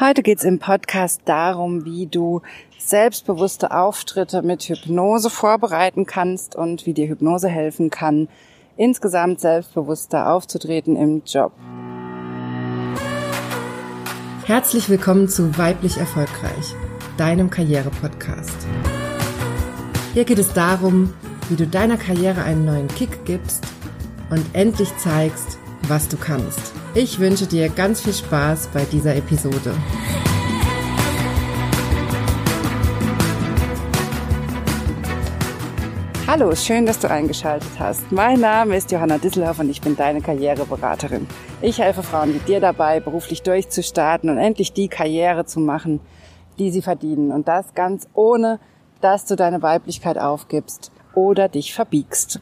Heute geht's im Podcast darum, wie du selbstbewusste Auftritte mit Hypnose vorbereiten kannst und wie dir Hypnose helfen kann, insgesamt selbstbewusster aufzutreten im Job. Herzlich willkommen zu Weiblich Erfolgreich, deinem Karriere-Podcast. Hier geht es darum, wie du deiner Karriere einen neuen Kick gibst und endlich zeigst, was du kannst. Ich wünsche dir ganz viel Spaß bei dieser Episode. Hallo, schön, dass du eingeschaltet hast. Mein Name ist Johanna Disselhoff und ich bin deine Karriereberaterin. Ich helfe Frauen wie dir dabei, beruflich durchzustarten und endlich die Karriere zu machen, die sie verdienen. Und das ganz ohne, dass du deine Weiblichkeit aufgibst oder dich verbiegst.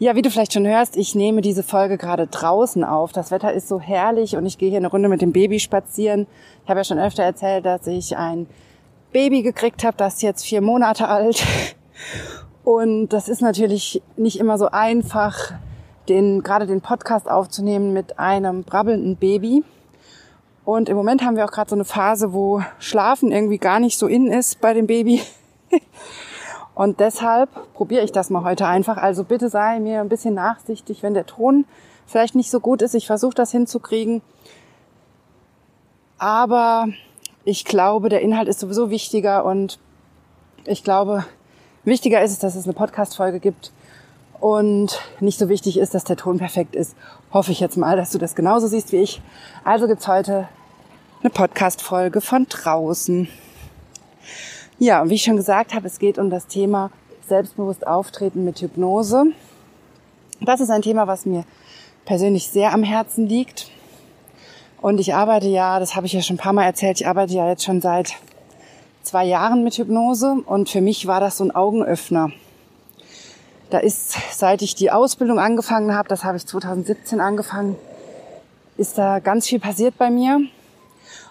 Ja, wie du vielleicht schon hörst, ich nehme diese Folge gerade draußen auf. Das Wetter ist so herrlich und ich gehe hier eine Runde mit dem Baby spazieren. Ich habe ja schon öfter erzählt, dass ich ein Baby gekriegt habe, das ist jetzt vier Monate alt. Und das ist natürlich nicht immer so einfach, den, gerade den Podcast aufzunehmen mit einem brabbelnden Baby. Und im Moment haben wir auch gerade so eine Phase, wo Schlafen irgendwie gar nicht so in ist bei dem Baby. Und deshalb probiere ich das mal heute einfach. Also bitte sei mir ein bisschen nachsichtig, wenn der Ton vielleicht nicht so gut ist. Ich versuche das hinzukriegen. Aber ich glaube, der Inhalt ist sowieso wichtiger und ich glaube, wichtiger ist es, dass es eine Podcast-Folge gibt und nicht so wichtig ist, dass der Ton perfekt ist. Hoffe ich jetzt mal, dass du das genauso siehst wie ich. Also gibt's heute eine Podcast-Folge von draußen. Ja, und wie ich schon gesagt habe, es geht um das Thema selbstbewusst auftreten mit Hypnose. Das ist ein Thema, was mir persönlich sehr am Herzen liegt. Und ich arbeite ja, das habe ich ja schon ein paar Mal erzählt, ich arbeite ja jetzt schon seit zwei Jahren mit Hypnose und für mich war das so ein Augenöffner. Da ist, seit ich die Ausbildung angefangen habe, das habe ich 2017 angefangen, ist da ganz viel passiert bei mir.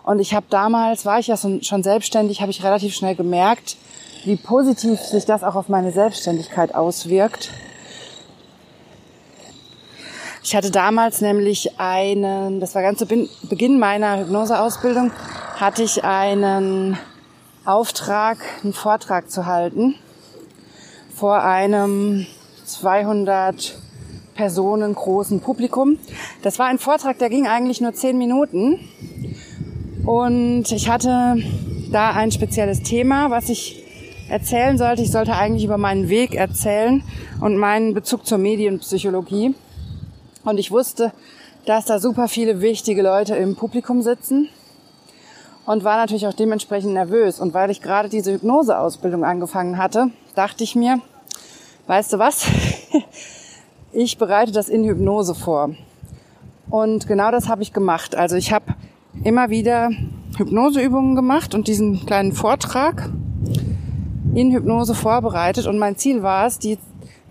Und ich habe damals, war ich ja schon selbstständig, habe ich relativ schnell gemerkt, wie positiv sich das auch auf meine Selbstständigkeit auswirkt. Ich hatte damals nämlich einen, das war ganz zu Beginn meiner Hypnoseausbildung, hatte ich einen Auftrag, einen Vortrag zu halten vor einem 200 Personen großen Publikum. Das war ein Vortrag, der ging eigentlich nur zehn Minuten und ich hatte da ein spezielles Thema, was ich erzählen sollte. Ich sollte eigentlich über meinen Weg erzählen und meinen Bezug zur Medienpsychologie. Und ich wusste, dass da super viele wichtige Leute im Publikum sitzen und war natürlich auch dementsprechend nervös. Und weil ich gerade diese Hypnoseausbildung angefangen hatte, dachte ich mir, weißt du was? ich bereite das in Hypnose vor. Und genau das habe ich gemacht. Also ich habe immer wieder Hypnoseübungen gemacht und diesen kleinen Vortrag in Hypnose vorbereitet. Und mein Ziel war es, die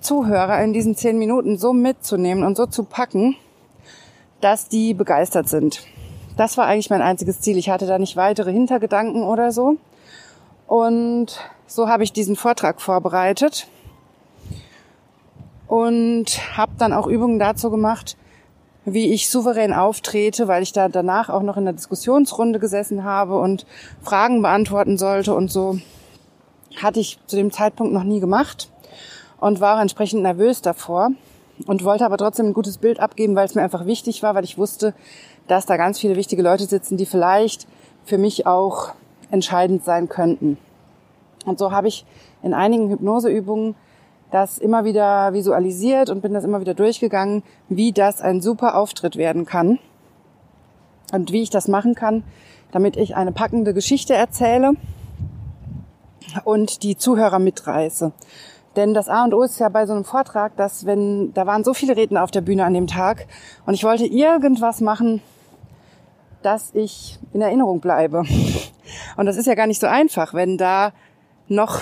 Zuhörer in diesen zehn Minuten so mitzunehmen und so zu packen, dass die begeistert sind. Das war eigentlich mein einziges Ziel. Ich hatte da nicht weitere Hintergedanken oder so. Und so habe ich diesen Vortrag vorbereitet und habe dann auch Übungen dazu gemacht, wie ich souverän auftrete, weil ich da danach auch noch in der Diskussionsrunde gesessen habe und Fragen beantworten sollte und so. Hatte ich zu dem Zeitpunkt noch nie gemacht und war entsprechend nervös davor und wollte aber trotzdem ein gutes Bild abgeben, weil es mir einfach wichtig war, weil ich wusste, dass da ganz viele wichtige Leute sitzen, die vielleicht für mich auch entscheidend sein könnten. Und so habe ich in einigen Hypnoseübungen das immer wieder visualisiert und bin das immer wieder durchgegangen, wie das ein super Auftritt werden kann und wie ich das machen kann, damit ich eine packende Geschichte erzähle und die Zuhörer mitreiße. Denn das A und O ist ja bei so einem Vortrag, dass wenn, da waren so viele Redner auf der Bühne an dem Tag und ich wollte irgendwas machen, dass ich in Erinnerung bleibe. Und das ist ja gar nicht so einfach, wenn da noch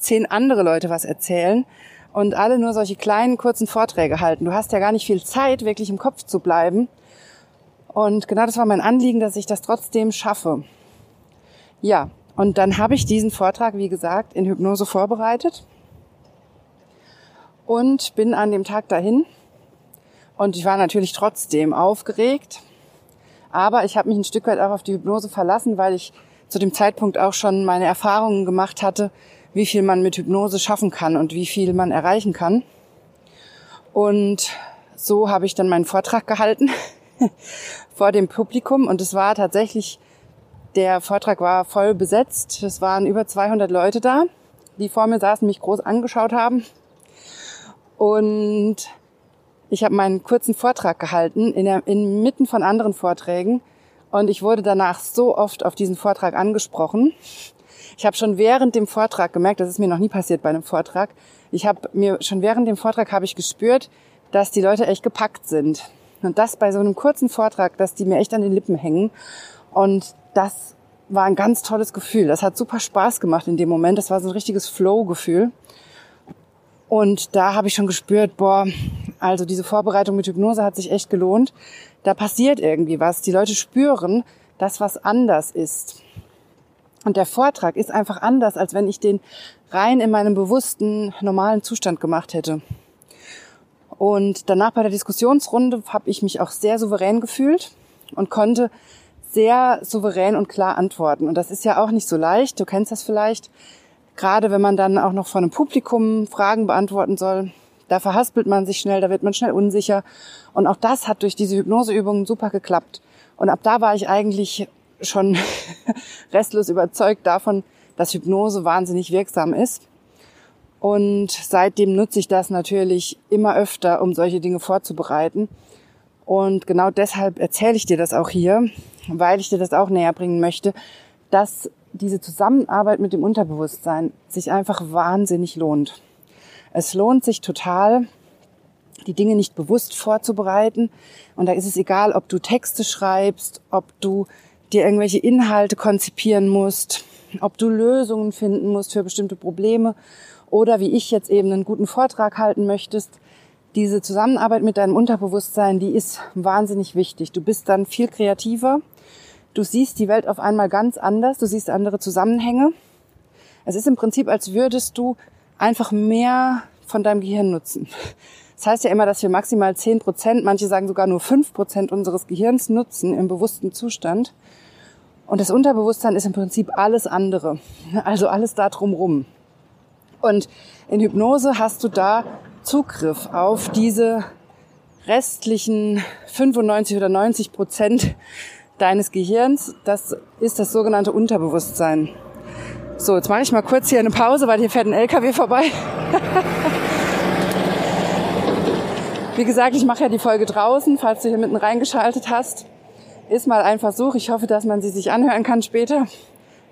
zehn andere Leute was erzählen und alle nur solche kleinen, kurzen Vorträge halten. Du hast ja gar nicht viel Zeit, wirklich im Kopf zu bleiben. Und genau das war mein Anliegen, dass ich das trotzdem schaffe. Ja, und dann habe ich diesen Vortrag, wie gesagt, in Hypnose vorbereitet und bin an dem Tag dahin. Und ich war natürlich trotzdem aufgeregt, Aber ich habe mich ein Stück weit auch auf die Hypnose verlassen, weil ich zu dem Zeitpunkt auch schon meine Erfahrungen gemacht hatte, wie viel man mit Hypnose schaffen kann und wie viel man erreichen kann. Und so habe ich dann meinen Vortrag gehalten vor dem Publikum und es war tatsächlich, der Vortrag war voll besetzt. Es waren über 200 Leute da, die vor mir saßen, mich groß angeschaut haben. Und ich habe meinen kurzen Vortrag gehalten, in der, inmitten von anderen Vorträgen. Und ich wurde danach so oft auf diesen Vortrag angesprochen. Ich habe schon während dem Vortrag gemerkt, das ist mir noch nie passiert bei einem Vortrag. Ich habe mir schon während dem Vortrag habe ich gespürt, dass die Leute echt gepackt sind. Und das bei so einem kurzen Vortrag, dass die mir echt an den Lippen hängen. Und das war ein ganz tolles Gefühl. Das hat super Spaß gemacht in dem Moment. Das war so ein richtiges Flow-Gefühl. Und da habe ich schon gespürt, boah, also diese Vorbereitung mit Hypnose hat sich echt gelohnt. Da passiert irgendwie was. Die Leute spüren, dass was anders ist. Und der Vortrag ist einfach anders, als wenn ich den rein in meinem bewussten, normalen Zustand gemacht hätte. Und danach bei der Diskussionsrunde habe ich mich auch sehr souverän gefühlt und konnte sehr souverän und klar antworten. Und das ist ja auch nicht so leicht. Du kennst das vielleicht. Gerade wenn man dann auch noch von einem Publikum Fragen beantworten soll, da verhaspelt man sich schnell, da wird man schnell unsicher. Und auch das hat durch diese Hypnoseübungen super geklappt. Und ab da war ich eigentlich schon restlos überzeugt davon, dass Hypnose wahnsinnig wirksam ist. Und seitdem nutze ich das natürlich immer öfter, um solche Dinge vorzubereiten. Und genau deshalb erzähle ich dir das auch hier, weil ich dir das auch näher bringen möchte, dass diese Zusammenarbeit mit dem Unterbewusstsein sich einfach wahnsinnig lohnt. Es lohnt sich total, die Dinge nicht bewusst vorzubereiten. Und da ist es egal, ob du Texte schreibst, ob du dir irgendwelche Inhalte konzipieren musst, ob du Lösungen finden musst für bestimmte Probleme oder wie ich jetzt eben einen guten Vortrag halten möchtest. Diese Zusammenarbeit mit deinem Unterbewusstsein, die ist wahnsinnig wichtig. Du bist dann viel kreativer Du siehst die Welt auf einmal ganz anders, du siehst andere Zusammenhänge. Es ist im Prinzip, als würdest du einfach mehr von deinem Gehirn nutzen. Das heißt ja immer, dass wir maximal zehn Prozent, manche sagen sogar nur fünf Prozent unseres Gehirns nutzen im bewussten Zustand. Und das Unterbewusstsein ist im Prinzip alles andere. Also alles da drumrum. Und in Hypnose hast du da Zugriff auf diese restlichen 95 oder 90 Prozent deines Gehirns. Das ist das sogenannte Unterbewusstsein. So, jetzt mache ich mal kurz hier eine Pause, weil hier fährt ein LKW vorbei. Wie gesagt, ich mache ja die Folge draußen, falls du hier mitten reingeschaltet hast. Ist mal ein Versuch. Ich hoffe, dass man sie sich anhören kann später.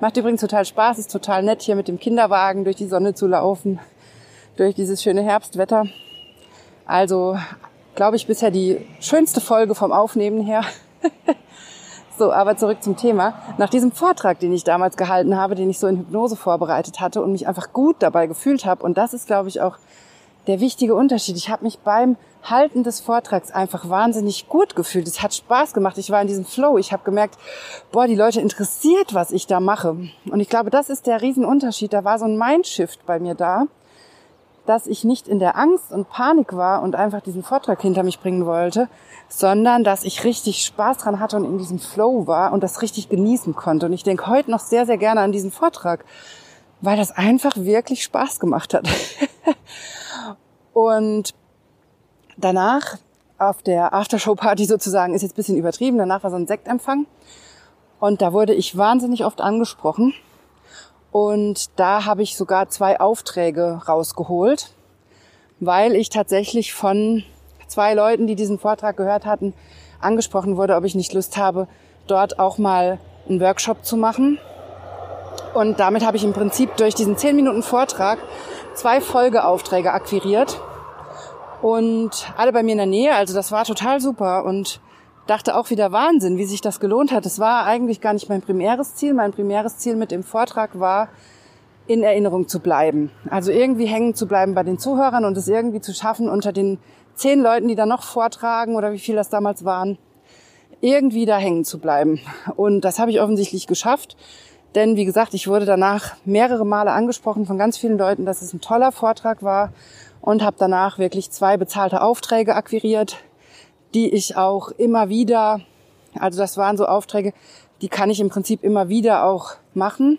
Macht übrigens total Spaß, ist total nett, hier mit dem Kinderwagen durch die Sonne zu laufen, durch dieses schöne Herbstwetter. Also, glaube ich, bisher die schönste Folge vom Aufnehmen her. So, aber zurück zum Thema. Nach diesem Vortrag, den ich damals gehalten habe, den ich so in Hypnose vorbereitet hatte und mich einfach gut dabei gefühlt habe, und das ist, glaube ich, auch der wichtige Unterschied. Ich habe mich beim Halten des Vortrags einfach wahnsinnig gut gefühlt. Es hat Spaß gemacht. Ich war in diesem Flow. Ich habe gemerkt, boah, die Leute interessiert, was ich da mache. Und ich glaube, das ist der Riesenunterschied. Da war so ein Mindshift bei mir da, dass ich nicht in der Angst und Panik war und einfach diesen Vortrag hinter mich bringen wollte, sondern dass ich richtig Spaß dran hatte und in diesem Flow war und das richtig genießen konnte. Und ich denke heute noch sehr, sehr gerne an diesen Vortrag, weil das einfach wirklich Spaß gemacht hat. und danach auf der Aftershow-Party sozusagen ist jetzt ein bisschen übertrieben. Danach war so ein Sektempfang und da wurde ich wahnsinnig oft angesprochen. Und da habe ich sogar zwei Aufträge rausgeholt, weil ich tatsächlich von zwei Leuten, die diesen Vortrag gehört hatten, angesprochen wurde, ob ich nicht Lust habe, dort auch mal einen Workshop zu machen. Und damit habe ich im Prinzip durch diesen 10 Minuten Vortrag zwei Folgeaufträge akquiriert und alle bei mir in der Nähe. Also das war total super und dachte auch wieder Wahnsinn, wie sich das gelohnt hat. Es war eigentlich gar nicht mein primäres Ziel. Mein primäres Ziel mit dem Vortrag war, in Erinnerung zu bleiben. Also irgendwie hängen zu bleiben bei den Zuhörern und es irgendwie zu schaffen, unter den zehn Leuten, die da noch vortragen oder wie viel das damals waren, irgendwie da hängen zu bleiben. Und das habe ich offensichtlich geschafft. Denn wie gesagt, ich wurde danach mehrere Male angesprochen von ganz vielen Leuten, dass es ein toller Vortrag war und habe danach wirklich zwei bezahlte Aufträge akquiriert, die ich auch immer wieder Also das waren so Aufträge, die kann ich im Prinzip immer wieder auch machen.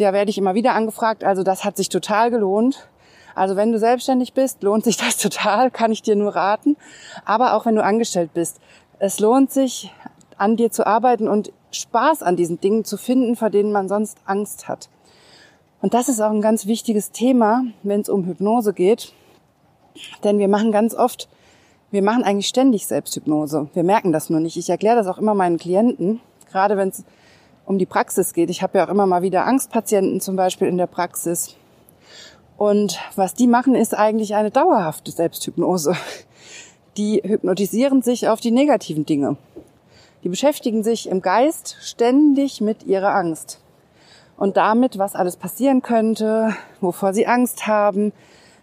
Da werde ich immer wieder angefragt. Also das hat sich total gelohnt. Also wenn du selbstständig bist, lohnt sich das total, kann ich dir nur raten. Aber auch wenn du angestellt bist, es lohnt sich, an dir zu arbeiten und Spaß an diesen Dingen zu finden, vor denen man sonst Angst hat. Und das ist auch ein ganz wichtiges Thema, wenn es um Hypnose geht. Denn wir machen ganz oft, wir machen eigentlich ständig Selbsthypnose. Wir merken das nur nicht. Ich erkläre das auch immer meinen Klienten, gerade wenn es um die Praxis geht. Ich habe ja auch immer mal wieder Angstpatienten zum Beispiel in der Praxis. Und was die machen, ist eigentlich eine dauerhafte Selbsthypnose. Die hypnotisieren sich auf die negativen Dinge. Die beschäftigen sich im Geist ständig mit ihrer Angst. Und damit, was alles passieren könnte, wovor sie Angst haben,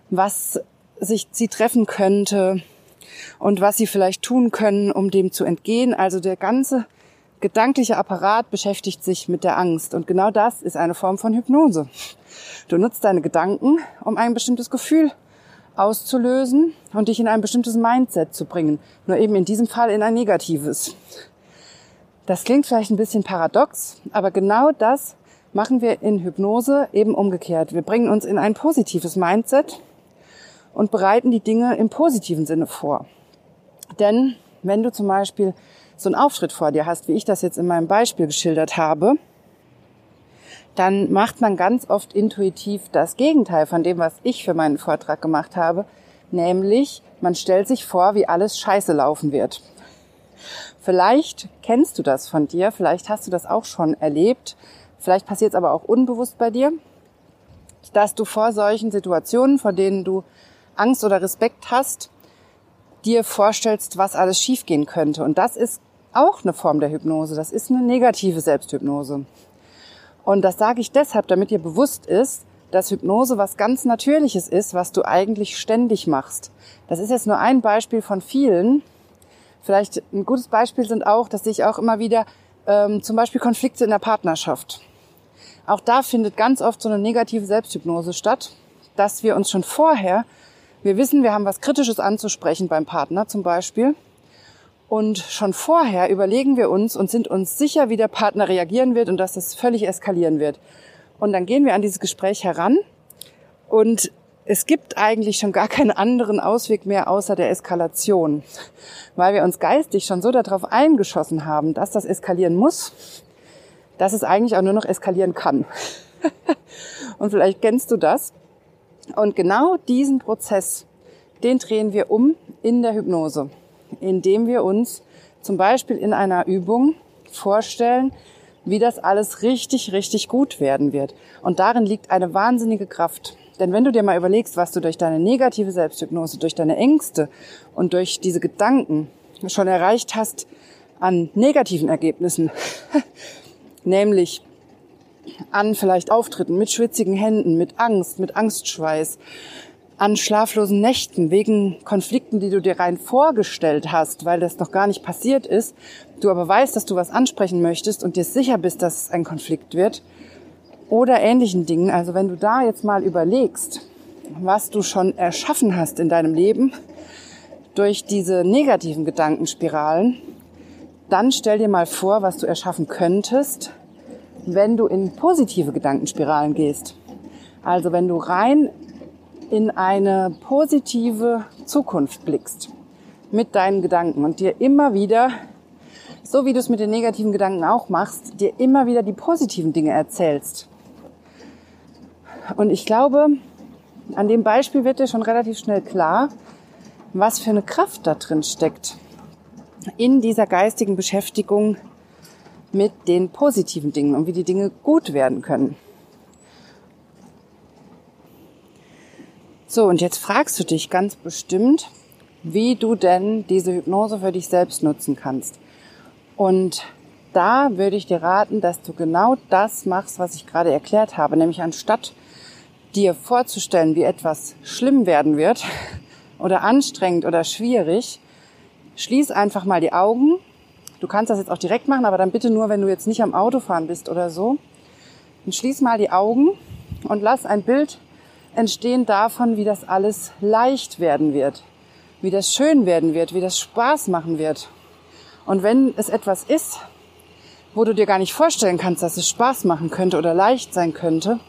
was sich sie treffen könnte und was sie vielleicht tun können, um dem zu entgehen. Also der ganze gedankliche Apparat beschäftigt sich mit der Angst. Und genau das ist eine Form von Hypnose. Du nutzt deine Gedanken, um ein bestimmtes Gefühl auszulösen und dich in ein bestimmtes Mindset zu bringen. Nur eben in diesem Fall in ein negatives. Das klingt vielleicht ein bisschen paradox, aber genau das machen wir in Hypnose eben umgekehrt. Wir bringen uns in ein positives Mindset und bereiten die Dinge im positiven Sinne vor. Denn wenn du zum Beispiel so einen Auftritt vor dir hast, wie ich das jetzt in meinem Beispiel geschildert habe, dann macht man ganz oft intuitiv das Gegenteil von dem, was ich für meinen Vortrag gemacht habe, nämlich man stellt sich vor, wie alles scheiße laufen wird. Vielleicht kennst du das von dir, vielleicht hast du das auch schon erlebt, vielleicht passiert es aber auch unbewusst bei dir, dass du vor solchen Situationen, vor denen du Angst oder Respekt hast, dir vorstellst, was alles schiefgehen könnte. Und das ist auch eine Form der Hypnose. Das ist eine negative Selbsthypnose. Und das sage ich deshalb, damit dir bewusst ist, dass Hypnose was ganz Natürliches ist, was du eigentlich ständig machst. Das ist jetzt nur ein Beispiel von vielen. Vielleicht ein gutes Beispiel sind auch, dass ich auch immer wieder ähm, zum Beispiel Konflikte in der Partnerschaft. Auch da findet ganz oft so eine negative Selbsthypnose statt, dass wir uns schon vorher wir wissen, wir haben was Kritisches anzusprechen beim Partner zum Beispiel. Und schon vorher überlegen wir uns und sind uns sicher, wie der Partner reagieren wird und dass das völlig eskalieren wird. Und dann gehen wir an dieses Gespräch heran und es gibt eigentlich schon gar keinen anderen Ausweg mehr außer der Eskalation, weil wir uns geistig schon so darauf eingeschossen haben, dass das eskalieren muss, dass es eigentlich auch nur noch eskalieren kann. und vielleicht kennst du das. Und genau diesen Prozess, den drehen wir um in der Hypnose, indem wir uns zum Beispiel in einer Übung vorstellen, wie das alles richtig, richtig gut werden wird. Und darin liegt eine wahnsinnige Kraft. Denn wenn du dir mal überlegst, was du durch deine negative Selbsthypnose, durch deine Ängste und durch diese Gedanken schon erreicht hast an negativen Ergebnissen, nämlich an vielleicht Auftritten mit schwitzigen Händen, mit Angst, mit Angstschweiß, an schlaflosen Nächten wegen Konflikten, die du dir rein vorgestellt hast, weil das noch gar nicht passiert ist, du aber weißt, dass du was ansprechen möchtest und dir sicher bist, dass es ein Konflikt wird, oder ähnlichen Dingen. Also wenn du da jetzt mal überlegst, was du schon erschaffen hast in deinem Leben durch diese negativen Gedankenspiralen, dann stell dir mal vor, was du erschaffen könntest, wenn du in positive Gedankenspiralen gehst. Also wenn du rein in eine positive Zukunft blickst mit deinen Gedanken und dir immer wieder, so wie du es mit den negativen Gedanken auch machst, dir immer wieder die positiven Dinge erzählst. Und ich glaube, an dem Beispiel wird dir schon relativ schnell klar, was für eine Kraft da drin steckt in dieser geistigen Beschäftigung mit den positiven Dingen und wie die Dinge gut werden können. So, und jetzt fragst du dich ganz bestimmt, wie du denn diese Hypnose für dich selbst nutzen kannst. Und da würde ich dir raten, dass du genau das machst, was ich gerade erklärt habe, nämlich anstatt dir vorzustellen, wie etwas schlimm werden wird oder anstrengend oder schwierig, schließ einfach mal die Augen Du kannst das jetzt auch direkt machen, aber dann bitte nur, wenn du jetzt nicht am Autofahren bist oder so. Und schließ mal die Augen und lass ein Bild entstehen davon, wie das alles leicht werden wird, wie das schön werden wird, wie das Spaß machen wird. Und wenn es etwas ist, wo du dir gar nicht vorstellen kannst, dass es Spaß machen könnte oder leicht sein könnte,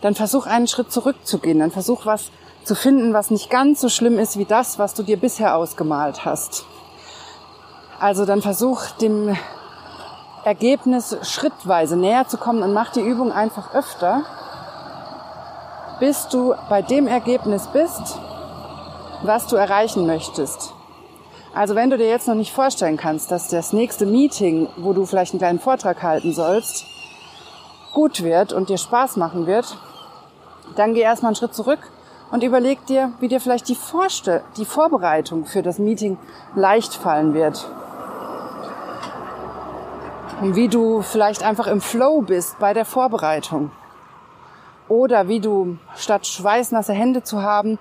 dann versuch einen Schritt zurückzugehen. Dann versuch was zu finden, was nicht ganz so schlimm ist wie das, was du dir bisher ausgemalt hast. Also dann versuch dem Ergebnis schrittweise näher zu kommen und mach die Übung einfach öfter, bis du bei dem Ergebnis bist, was du erreichen möchtest. Also wenn du dir jetzt noch nicht vorstellen kannst, dass das nächste Meeting, wo du vielleicht einen kleinen Vortrag halten sollst, gut wird und dir Spaß machen wird, dann geh erstmal einen Schritt zurück und überleg dir, wie dir vielleicht die, Vorstell die Vorbereitung für das Meeting leicht fallen wird. Und wie du vielleicht einfach im Flow bist bei der Vorbereitung. Oder wie du statt schweißnasse Hände zu haben,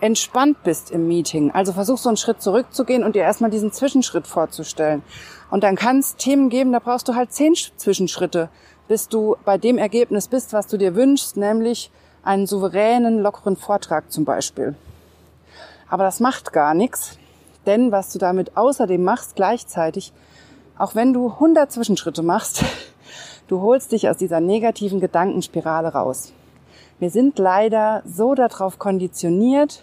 entspannt bist im Meeting. Also versuch so einen Schritt zurückzugehen und dir erstmal diesen Zwischenschritt vorzustellen. Und dann kann es Themen geben, da brauchst du halt zehn Zwischenschritte, bis du bei dem Ergebnis bist, was du dir wünschst, nämlich einen souveränen, lockeren Vortrag zum Beispiel. Aber das macht gar nichts, denn was du damit außerdem machst gleichzeitig, auch wenn du 100 Zwischenschritte machst, du holst dich aus dieser negativen Gedankenspirale raus. Wir sind leider so darauf konditioniert,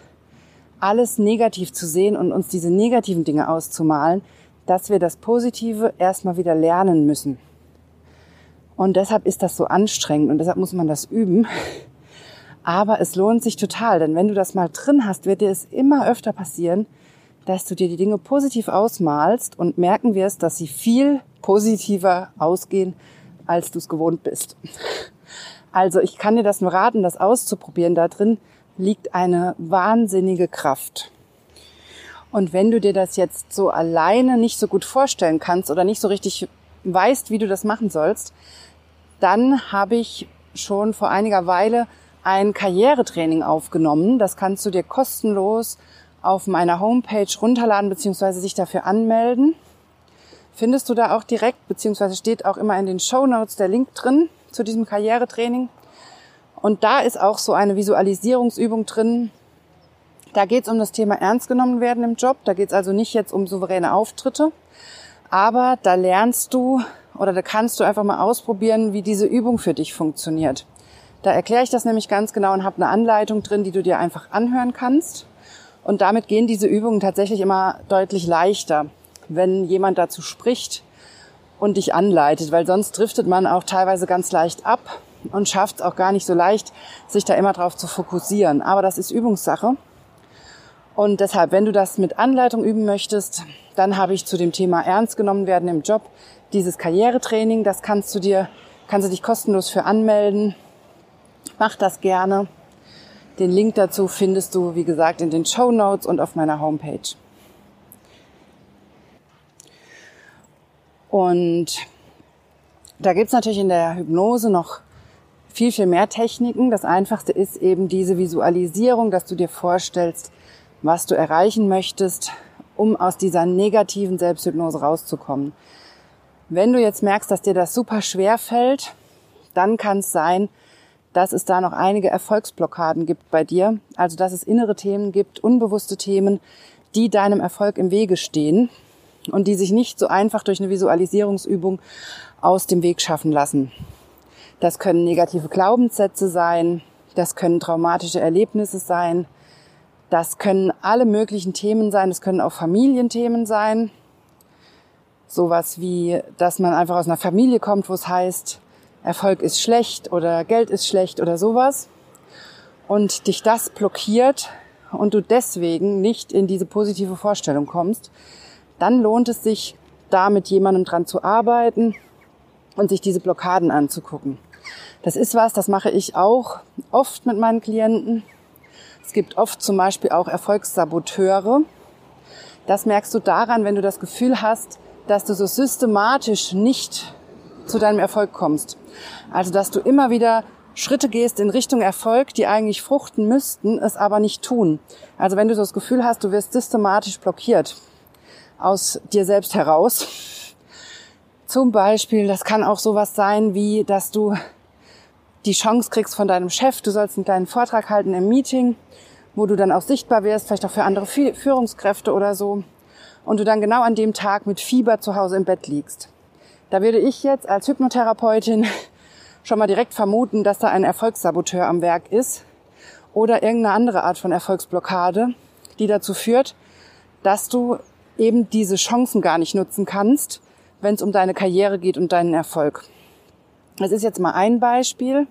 alles negativ zu sehen und uns diese negativen Dinge auszumalen, dass wir das Positive erstmal wieder lernen müssen. Und deshalb ist das so anstrengend und deshalb muss man das üben. Aber es lohnt sich total, denn wenn du das mal drin hast, wird dir es immer öfter passieren, dass du dir die Dinge positiv ausmalst und merken wirst, dass sie viel positiver ausgehen, als du es gewohnt bist. Also ich kann dir das nur raten, das auszuprobieren. Da drin liegt eine wahnsinnige Kraft. Und wenn du dir das jetzt so alleine nicht so gut vorstellen kannst oder nicht so richtig weißt, wie du das machen sollst, dann habe ich schon vor einiger Weile ein Karrieretraining aufgenommen. Das kannst du dir kostenlos auf meiner Homepage runterladen bzw. sich dafür anmelden. Findest du da auch direkt, beziehungsweise steht auch immer in den Show Notes der Link drin zu diesem Karrieretraining. Und da ist auch so eine Visualisierungsübung drin. Da geht es um das Thema ernst genommen werden im Job. Da geht es also nicht jetzt um souveräne Auftritte. Aber da lernst du oder da kannst du einfach mal ausprobieren, wie diese Übung für dich funktioniert. Da erkläre ich das nämlich ganz genau und habe eine Anleitung drin, die du dir einfach anhören kannst. Und damit gehen diese Übungen tatsächlich immer deutlich leichter, wenn jemand dazu spricht und dich anleitet, weil sonst driftet man auch teilweise ganz leicht ab und schafft es auch gar nicht so leicht, sich da immer drauf zu fokussieren. Aber das ist Übungssache. Und deshalb, wenn du das mit Anleitung üben möchtest, dann habe ich zu dem Thema ernst genommen werden im Job dieses Karrieretraining. Das kannst du dir, kannst du dich kostenlos für anmelden. Mach das gerne. Den Link dazu findest du, wie gesagt, in den Show Notes und auf meiner Homepage. Und da gibt's natürlich in der Hypnose noch viel, viel mehr Techniken. Das Einfachste ist eben diese Visualisierung, dass du dir vorstellst, was du erreichen möchtest, um aus dieser negativen Selbsthypnose rauszukommen. Wenn du jetzt merkst, dass dir das super schwer fällt, dann kann es sein, dass es da noch einige Erfolgsblockaden gibt bei dir. Also dass es innere Themen gibt, unbewusste Themen, die deinem Erfolg im Wege stehen und die sich nicht so einfach durch eine Visualisierungsübung aus dem Weg schaffen lassen. Das können negative Glaubenssätze sein, das können traumatische Erlebnisse sein, das können alle möglichen Themen sein, das können auch Familienthemen sein. Sowas wie, dass man einfach aus einer Familie kommt, wo es heißt, Erfolg ist schlecht oder Geld ist schlecht oder sowas. Und dich das blockiert und du deswegen nicht in diese positive Vorstellung kommst, dann lohnt es sich, da mit jemandem dran zu arbeiten und sich diese Blockaden anzugucken. Das ist was, das mache ich auch oft mit meinen Klienten. Es gibt oft zum Beispiel auch Erfolgssaboteure. Das merkst du daran, wenn du das Gefühl hast, dass du so systematisch nicht zu deinem Erfolg kommst. Also, dass du immer wieder Schritte gehst in Richtung Erfolg, die eigentlich fruchten müssten, es aber nicht tun. Also, wenn du so das Gefühl hast, du wirst systematisch blockiert aus dir selbst heraus. Zum Beispiel, das kann auch sowas sein wie, dass du die Chance kriegst von deinem Chef, du sollst einen kleinen Vortrag halten im Meeting, wo du dann auch sichtbar wirst, vielleicht auch für andere Führungskräfte oder so. und du dann genau an dem Tag mit Fieber zu Hause im Bett liegst. Da würde ich jetzt als Hypnotherapeutin schon mal direkt vermuten, dass da ein Erfolgssaboteur am Werk ist oder irgendeine andere Art von Erfolgsblockade, die dazu führt, dass du eben diese Chancen gar nicht nutzen kannst, wenn es um deine Karriere geht und deinen Erfolg. Das ist jetzt mal ein Beispiel.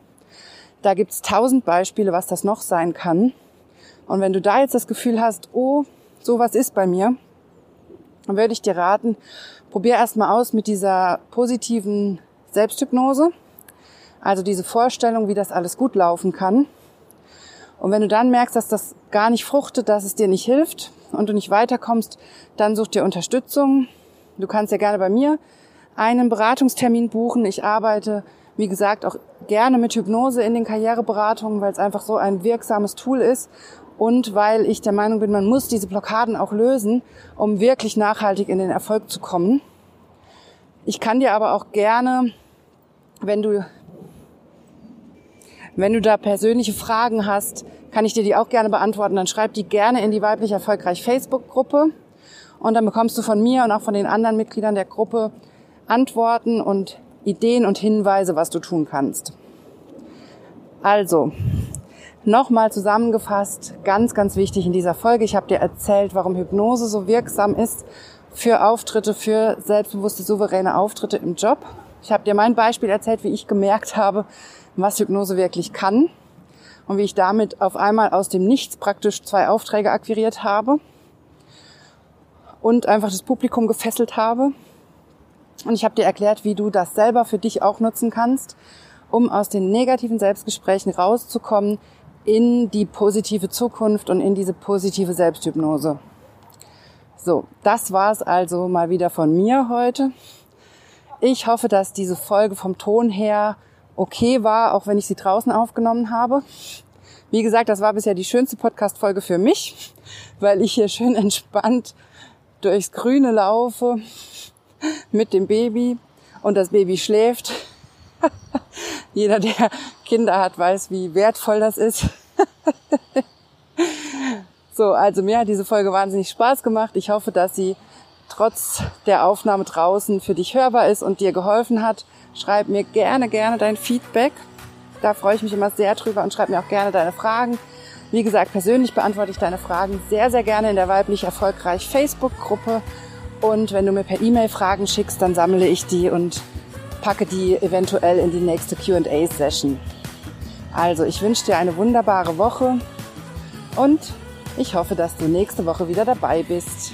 Da gibt's tausend Beispiele, was das noch sein kann. Und wenn du da jetzt das Gefühl hast, oh, sowas ist bei mir, dann würde ich dir raten, probier erstmal aus mit dieser positiven Selbsthypnose. Also diese Vorstellung, wie das alles gut laufen kann. Und wenn du dann merkst, dass das gar nicht fruchtet, dass es dir nicht hilft und du nicht weiterkommst, dann such dir Unterstützung. Du kannst ja gerne bei mir einen Beratungstermin buchen. Ich arbeite, wie gesagt, auch gerne mit Hypnose in den Karriereberatungen, weil es einfach so ein wirksames Tool ist und weil ich der Meinung bin, man muss diese Blockaden auch lösen, um wirklich nachhaltig in den Erfolg zu kommen. Ich kann dir aber auch gerne, wenn du wenn du da persönliche Fragen hast, kann ich dir die auch gerne beantworten. Dann schreib die gerne in die weiblich erfolgreich Facebook-Gruppe. Und dann bekommst du von mir und auch von den anderen Mitgliedern der Gruppe Antworten und Ideen und Hinweise, was du tun kannst. Also, nochmal zusammengefasst, ganz, ganz wichtig in dieser Folge. Ich habe dir erzählt, warum Hypnose so wirksam ist für Auftritte, für selbstbewusste, souveräne Auftritte im Job. Ich habe dir mein Beispiel erzählt, wie ich gemerkt habe, was Hypnose wirklich kann und wie ich damit auf einmal aus dem Nichts praktisch zwei Aufträge akquiriert habe und einfach das Publikum gefesselt habe. Und ich habe dir erklärt, wie du das selber für dich auch nutzen kannst, um aus den negativen Selbstgesprächen rauszukommen in die positive Zukunft und in diese positive Selbsthypnose. So, das war's also mal wieder von mir heute. Ich hoffe, dass diese Folge vom Ton her okay war, auch wenn ich sie draußen aufgenommen habe. Wie gesagt, das war bisher die schönste Podcast-Folge für mich, weil ich hier schön entspannt durchs Grüne laufe mit dem Baby und das Baby schläft. Jeder, der Kinder hat, weiß, wie wertvoll das ist. so, also mir hat diese Folge wahnsinnig Spaß gemacht. Ich hoffe, dass sie trotz der Aufnahme draußen für dich hörbar ist und dir geholfen hat. Schreib mir gerne, gerne dein Feedback. Da freue ich mich immer sehr drüber und schreib mir auch gerne deine Fragen. Wie gesagt, persönlich beantworte ich deine Fragen sehr, sehr gerne in der weiblich erfolgreich Facebook-Gruppe. Und wenn du mir per E-Mail Fragen schickst, dann sammle ich die und packe die eventuell in die nächste QA-Session. Also, ich wünsche dir eine wunderbare Woche und ich hoffe, dass du nächste Woche wieder dabei bist.